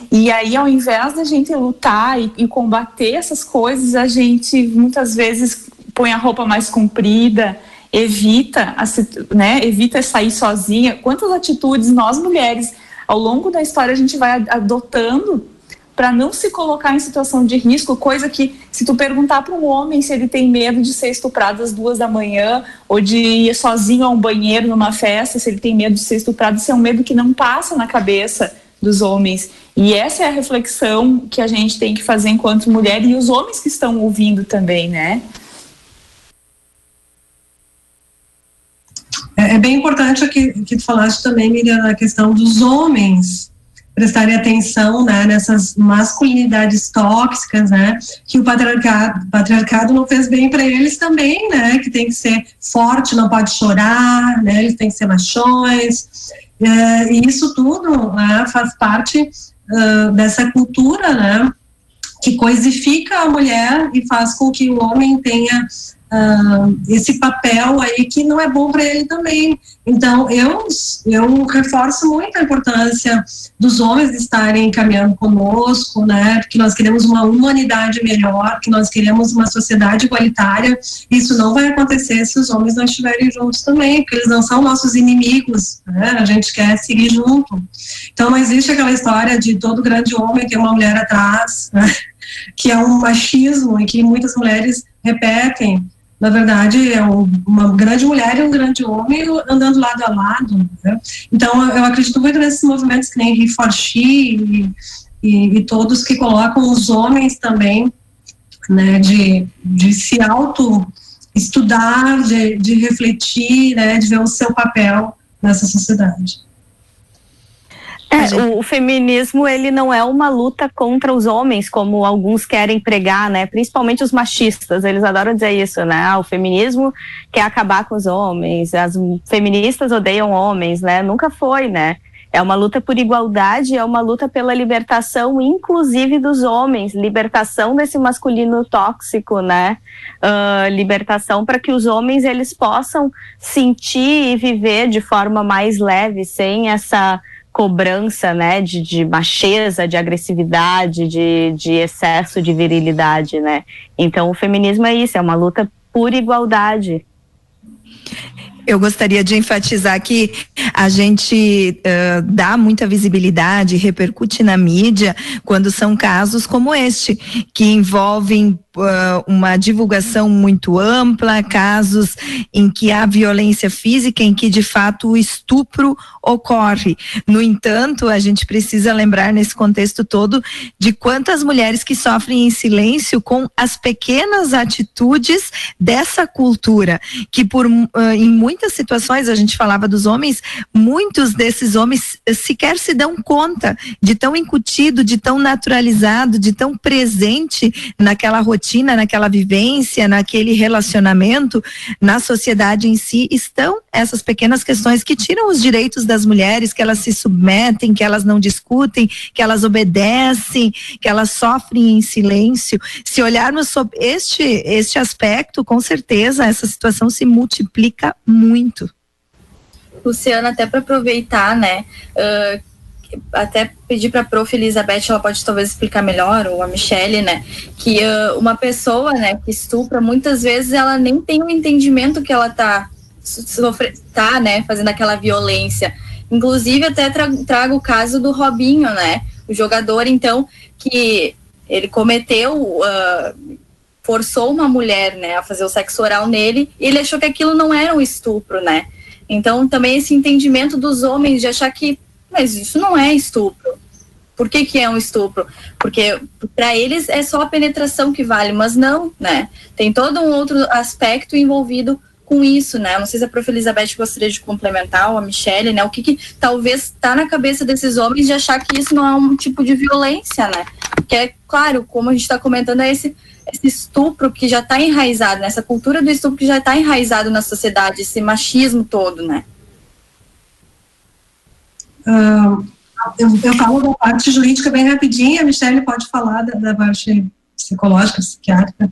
E aí, ao invés da gente lutar e, e combater essas coisas, a gente muitas vezes põe a roupa mais comprida, evita, né, evita sair sozinha. Quantas atitudes nós mulheres, ao longo da história, a gente vai adotando para não se colocar em situação de risco, coisa que, se tu perguntar para um homem se ele tem medo de ser estuprado às duas da manhã, ou de ir sozinho a um banheiro numa festa, se ele tem medo de ser estuprado, isso é um medo que não passa na cabeça dos homens. E essa é a reflexão que a gente tem que fazer enquanto mulher e os homens que estão ouvindo também, né? É, é bem importante que, que tu falaste também, Miriam, a questão dos homens prestarem atenção né, nessas masculinidades tóxicas, né, que o patriarcado, patriarcado não fez bem para eles também, né, que tem que ser forte, não pode chorar, né, eles têm que ser machões, é, e isso tudo né, faz parte uh, dessa cultura, né, que coisifica a mulher e faz com que o homem tenha uh, esse papel aí que não é bom para ele também. Então, eu, eu reforço muito a importância dos homens estarem caminhando conosco, né, que nós queremos uma humanidade melhor, que nós queremos uma sociedade igualitária. Isso não vai acontecer se os homens não estiverem juntos também, porque eles não são nossos inimigos, né, a gente quer seguir junto. Então, não existe aquela história de todo grande homem ter uma mulher atrás, né, que é um machismo e que muitas mulheres repetem na verdade, é uma grande mulher e um grande homem andando lado a lado. Né? Então, eu acredito muito nesses movimentos que nem Reforchi e, e, e todos que colocam os homens também, né, de, de se auto estudar, de, de refletir, né, de ver o seu papel nessa sociedade. É, o, o, feminismo ele não é uma luta contra os homens, como alguns querem pregar, né? Principalmente os machistas, eles adoram dizer isso, né? Ah, o feminismo quer acabar com os homens, as feministas odeiam homens, né? Nunca foi, né? É uma luta por igualdade, é uma luta pela libertação, inclusive dos homens, libertação desse masculino tóxico, né? Uh, libertação para que os homens eles possam sentir e viver de forma mais leve, sem essa cobrança, né, de, de macheza, de agressividade, de, de excesso de virilidade, né? Então o feminismo é isso, é uma luta por igualdade. Eu gostaria de enfatizar que a gente uh, dá muita visibilidade, repercute na mídia quando são casos como este, que envolvem uh, uma divulgação muito ampla, casos em que há violência física, em que de fato o estupro ocorre. No entanto, a gente precisa lembrar nesse contexto todo de quantas mulheres que sofrem em silêncio com as pequenas atitudes dessa cultura, que por uh, em muitas situações a gente falava dos homens, muitos desses homens sequer se dão conta de tão incutido, de tão naturalizado, de tão presente naquela rotina naquela vivência, naquele relacionamento, na sociedade em si, estão essas pequenas questões que tiram os direitos das mulheres, que elas se submetem, que elas não discutem, que elas obedecem, que elas sofrem em silêncio. Se olharmos sobre este, este aspecto, com certeza essa situação se multiplica. Luciana, até para aproveitar, né? Uh, até pedir para a prof. Elizabeth, ela pode talvez explicar melhor, ou a Michelle, né, que uh, uma pessoa, né, que estupra, muitas vezes ela nem tem o um entendimento que ela tá, sofre, tá, né, fazendo aquela violência. Inclusive, até tra trago o caso do Robinho, né, o jogador, então, que ele cometeu, uh, forçou uma mulher, né, a fazer o sexo oral nele, e ele achou que aquilo não era um estupro, né, então, também esse entendimento dos homens de achar que mas isso não é estupro. Por que, que é um estupro? Porque para eles é só a penetração que vale, mas não, né? Tem todo um outro aspecto envolvido com isso, né? Não sei se a prof. Elizabeth gostaria de complementar, ou a Michelle, né? O que, que talvez está na cabeça desses homens de achar que isso não é um tipo de violência, né? Que é, claro, como a gente está comentando, é esse, esse estupro que já está enraizado, né? essa cultura do estupro que já está enraizado na sociedade, esse machismo todo, né? Uh, eu, eu, falo da parte jurídica bem rapidinho, a Michelle pode falar da, da parte psicológica, psiquiátrica.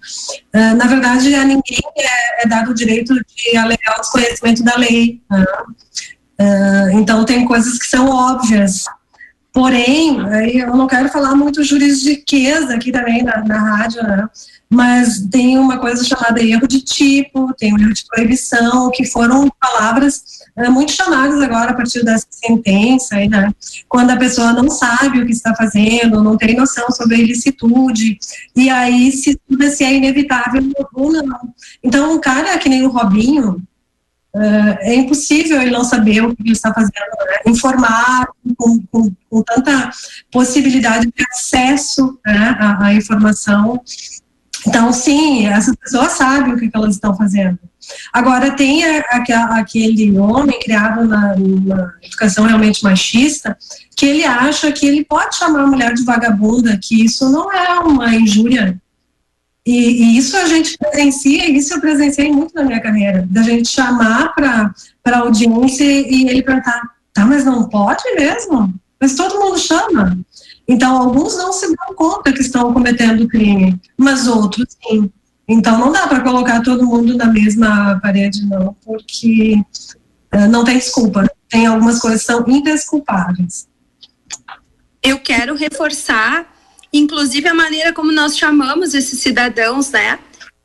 Uh, na verdade, a ninguém é, é, dado o direito de alegar o desconhecimento da lei. Né? Uh, então, tem coisas que são óbvias. Porém, eu não quero falar muito juridiqueza aqui também na, na rádio, né? mas tem uma coisa chamada erro de tipo, tem um erro de proibição, que foram palavras é, muito chamadas agora a partir dessa sentença, né? quando a pessoa não sabe o que está fazendo, não tem noção sobre a ilicitude, e aí se estuda se é inevitável ou não. Então, um cara que nem o Robinho, Uh, é impossível ele não saber o que ele está fazendo, né? informar com, com, com, tanta possibilidade de acesso né, à, à, informação então, sim, essas pessoas sabem o que, que elas estão fazendo. Agora, tem a, a, aquele homem criado na, educação realmente machista, que ele acha que ele pode chamar a mulher de vagabunda, que isso não é uma injúria. E, e isso a gente presencia, isso eu presenciei muito na minha carreira, da gente chamar para a audiência e ele perguntar, tá, mas não pode mesmo? Mas todo mundo chama. Então, alguns não se dão conta que estão cometendo crime, mas outros sim. Então, não dá para colocar todo mundo na mesma parede, não, porque uh, não tem desculpa. Tem algumas coisas que são indesculpáveis. Eu quero reforçar, inclusive, a maneira como nós chamamos esses cidadãos, né?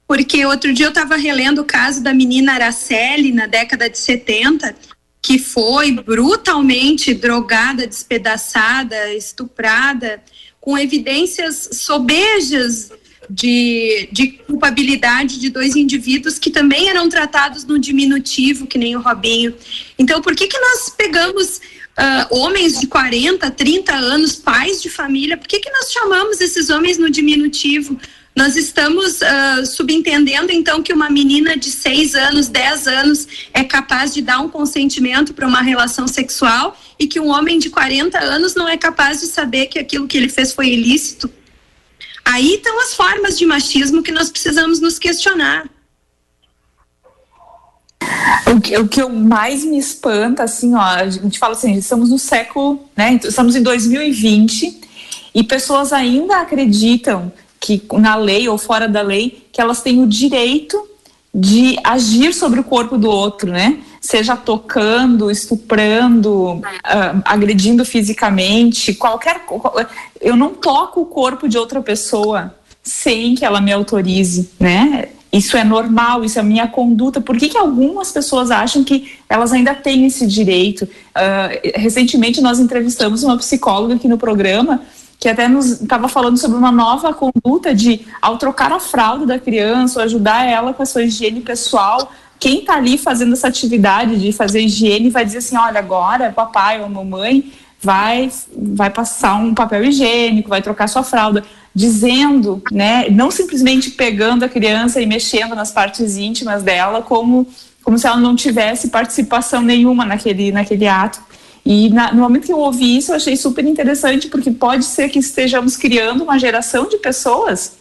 Porque outro dia eu estava relendo o caso da menina Araceli, na década de 70, que foi brutalmente drogada, despedaçada, estuprada, com evidências sobejas de, de culpabilidade de dois indivíduos que também eram tratados no diminutivo, que nem o Robinho. Então, por que, que nós pegamos uh, homens de 40, 30 anos, pais de família, por que, que nós chamamos esses homens no diminutivo? Nós estamos uh, subentendendo, então, que uma menina de 6 anos, 10 anos é capaz de dar um consentimento para uma relação sexual e que um homem de 40 anos não é capaz de saber que aquilo que ele fez foi ilícito. Aí estão as formas de machismo que nós precisamos nos questionar. O que, o que mais me espanta, assim, ó, a gente fala assim, estamos no século, né, estamos em 2020 e pessoas ainda acreditam que na lei ou fora da lei, que elas têm o direito de agir sobre o corpo do outro, né? Seja tocando, estuprando, uh, agredindo fisicamente, qualquer. Eu não toco o corpo de outra pessoa sem que ela me autorize, né? Isso é normal, isso é minha conduta. Por que, que algumas pessoas acham que elas ainda têm esse direito? Uh, recentemente nós entrevistamos uma psicóloga aqui no programa que até nos estava falando sobre uma nova conduta de, ao trocar a fralda da criança, ou ajudar ela com a sua higiene pessoal, quem está ali fazendo essa atividade de fazer higiene vai dizer assim, olha, agora papai ou mamãe vai, vai passar um papel higiênico, vai trocar sua fralda, dizendo, né, não simplesmente pegando a criança e mexendo nas partes íntimas dela, como, como se ela não tivesse participação nenhuma naquele, naquele ato. E na, no momento que eu ouvi isso, eu achei super interessante, porque pode ser que estejamos criando uma geração de pessoas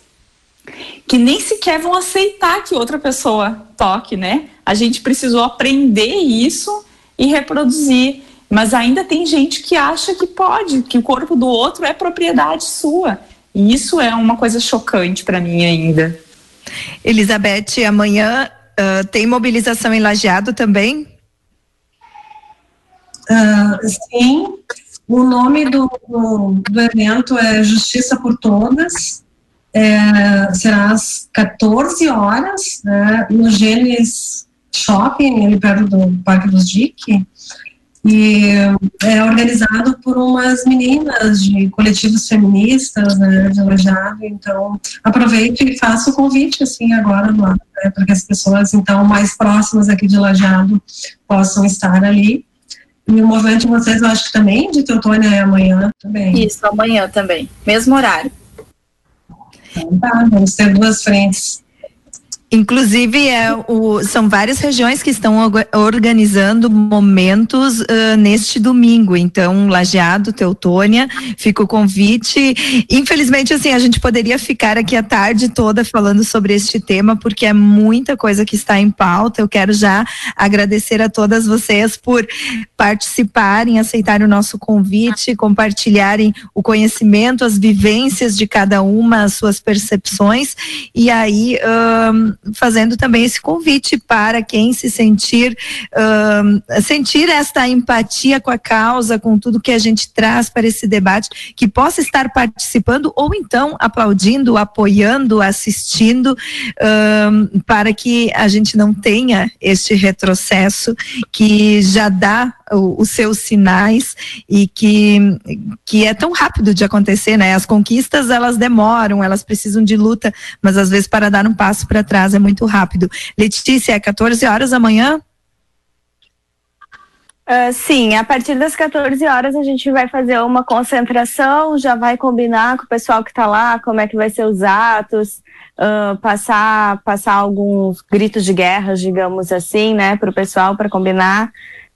que nem sequer vão aceitar que outra pessoa toque, né? A gente precisou aprender isso e reproduzir. Mas ainda tem gente que acha que pode, que o corpo do outro é propriedade sua. E isso é uma coisa chocante para mim ainda. Elizabeth, amanhã uh, tem mobilização em Lajeado também? Uh, sim, o nome do, do, do, evento é Justiça por Todas. É, será às 14 horas, né, no Gênesis Shopping, ali perto do Parque dos Dique e é organizado por umas meninas de coletivos feministas, né, de Lajado, então aproveito e faço o convite, assim, agora lá, né, para que as pessoas, então, mais próximas aqui de Lajado possam estar ali, e o movimento de vocês, eu acho que também, de Teutônia, é amanhã também. Isso, amanhã também, mesmo horário. Então tá, vamos ter duas frentes Inclusive, é, o, são várias regiões que estão organizando momentos uh, neste domingo. Então, Lajeado, Teutônia, fica o convite. Infelizmente, assim, a gente poderia ficar aqui a tarde toda falando sobre este tema, porque é muita coisa que está em pauta. Eu quero já agradecer a todas vocês por participarem, aceitarem o nosso convite, compartilharem o conhecimento, as vivências de cada uma, as suas percepções. E aí, fazendo também esse convite para quem se sentir uh, sentir esta empatia com a causa, com tudo que a gente traz para esse debate, que possa estar participando ou então aplaudindo, apoiando, assistindo, uh, para que a gente não tenha este retrocesso que já dá os seus sinais e que, que é tão rápido de acontecer, né? As conquistas elas demoram, elas precisam de luta, mas às vezes para dar um passo para trás é muito rápido. Letícia, é 14 horas da manhã? Uh, sim, a partir das 14 horas a gente vai fazer uma concentração, já vai combinar com o pessoal que está lá, como é que vai ser os atos, uh, passar, passar alguns gritos de guerra, digamos assim, né, para o pessoal para combinar.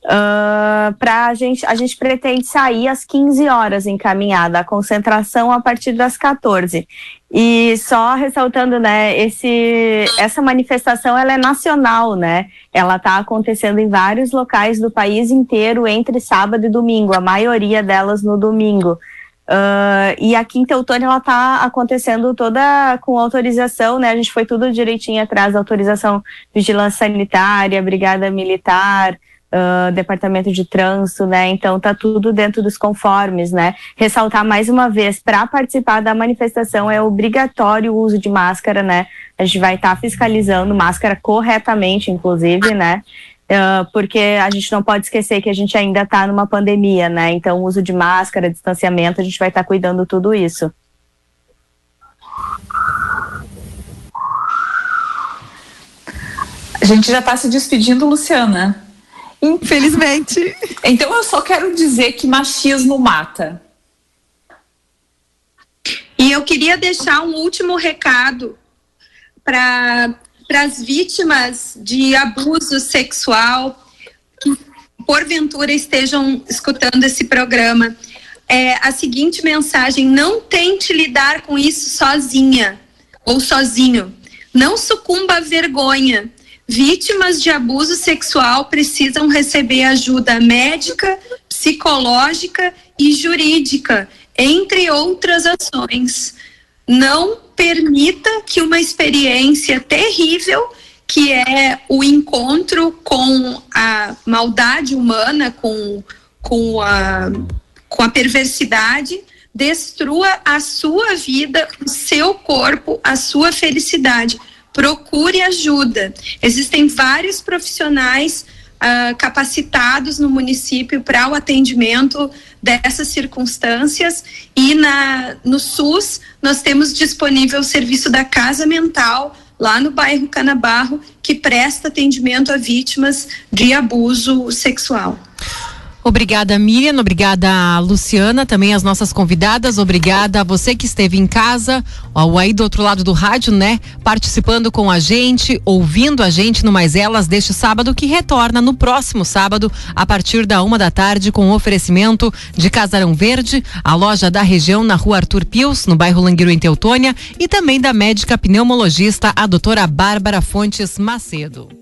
Uh, pra a gente, a gente pretende sair às 15 horas encaminhada, a concentração a partir das 14. E só ressaltando, né, esse, essa manifestação ela é nacional, né? Ela está acontecendo em vários locais do país inteiro entre sábado e domingo, a maioria delas no domingo. Uh, e aqui em Teutônia ela está acontecendo toda com autorização, né? A gente foi tudo direitinho atrás, autorização vigilância sanitária, brigada militar, uh, departamento de trânsito, né? Então tá tudo dentro dos conformes, né? Ressaltar mais uma vez, para participar da manifestação é obrigatório o uso de máscara, né? A gente vai estar tá fiscalizando máscara corretamente, inclusive, né? Uh, porque a gente não pode esquecer que a gente ainda está numa pandemia, né? Então, uso de máscara, distanciamento, a gente vai estar tá cuidando tudo isso. A gente já está se despedindo, Luciana. Infelizmente. Então eu só quero dizer que machismo mata. E eu queria deixar um último recado para as vítimas de abuso sexual que porventura estejam escutando esse programa. É a seguinte mensagem: não tente lidar com isso sozinha ou sozinho. Não sucumba à vergonha Vítimas de abuso sexual precisam receber ajuda médica, psicológica e jurídica, entre outras ações. Não permita que uma experiência terrível, que é o encontro com a maldade humana, com, com, a, com a perversidade, destrua a sua vida, o seu corpo, a sua felicidade procure ajuda. Existem vários profissionais uh, capacitados no município para o atendimento dessas circunstâncias e na, no SUS nós temos disponível o serviço da Casa Mental lá no bairro Canabarro que presta atendimento a vítimas de abuso sexual. Obrigada, Miriam. Obrigada, Luciana. Também as nossas convidadas. Obrigada a você que esteve em casa, ou aí do outro lado do rádio, né? Participando com a gente, ouvindo a gente no Mais Elas deste sábado, que retorna no próximo sábado, a partir da uma da tarde, com oferecimento de Casarão Verde, a loja da região na rua Arthur Pius, no bairro Languiro, em Teutônia, e também da médica pneumologista, a doutora Bárbara Fontes Macedo.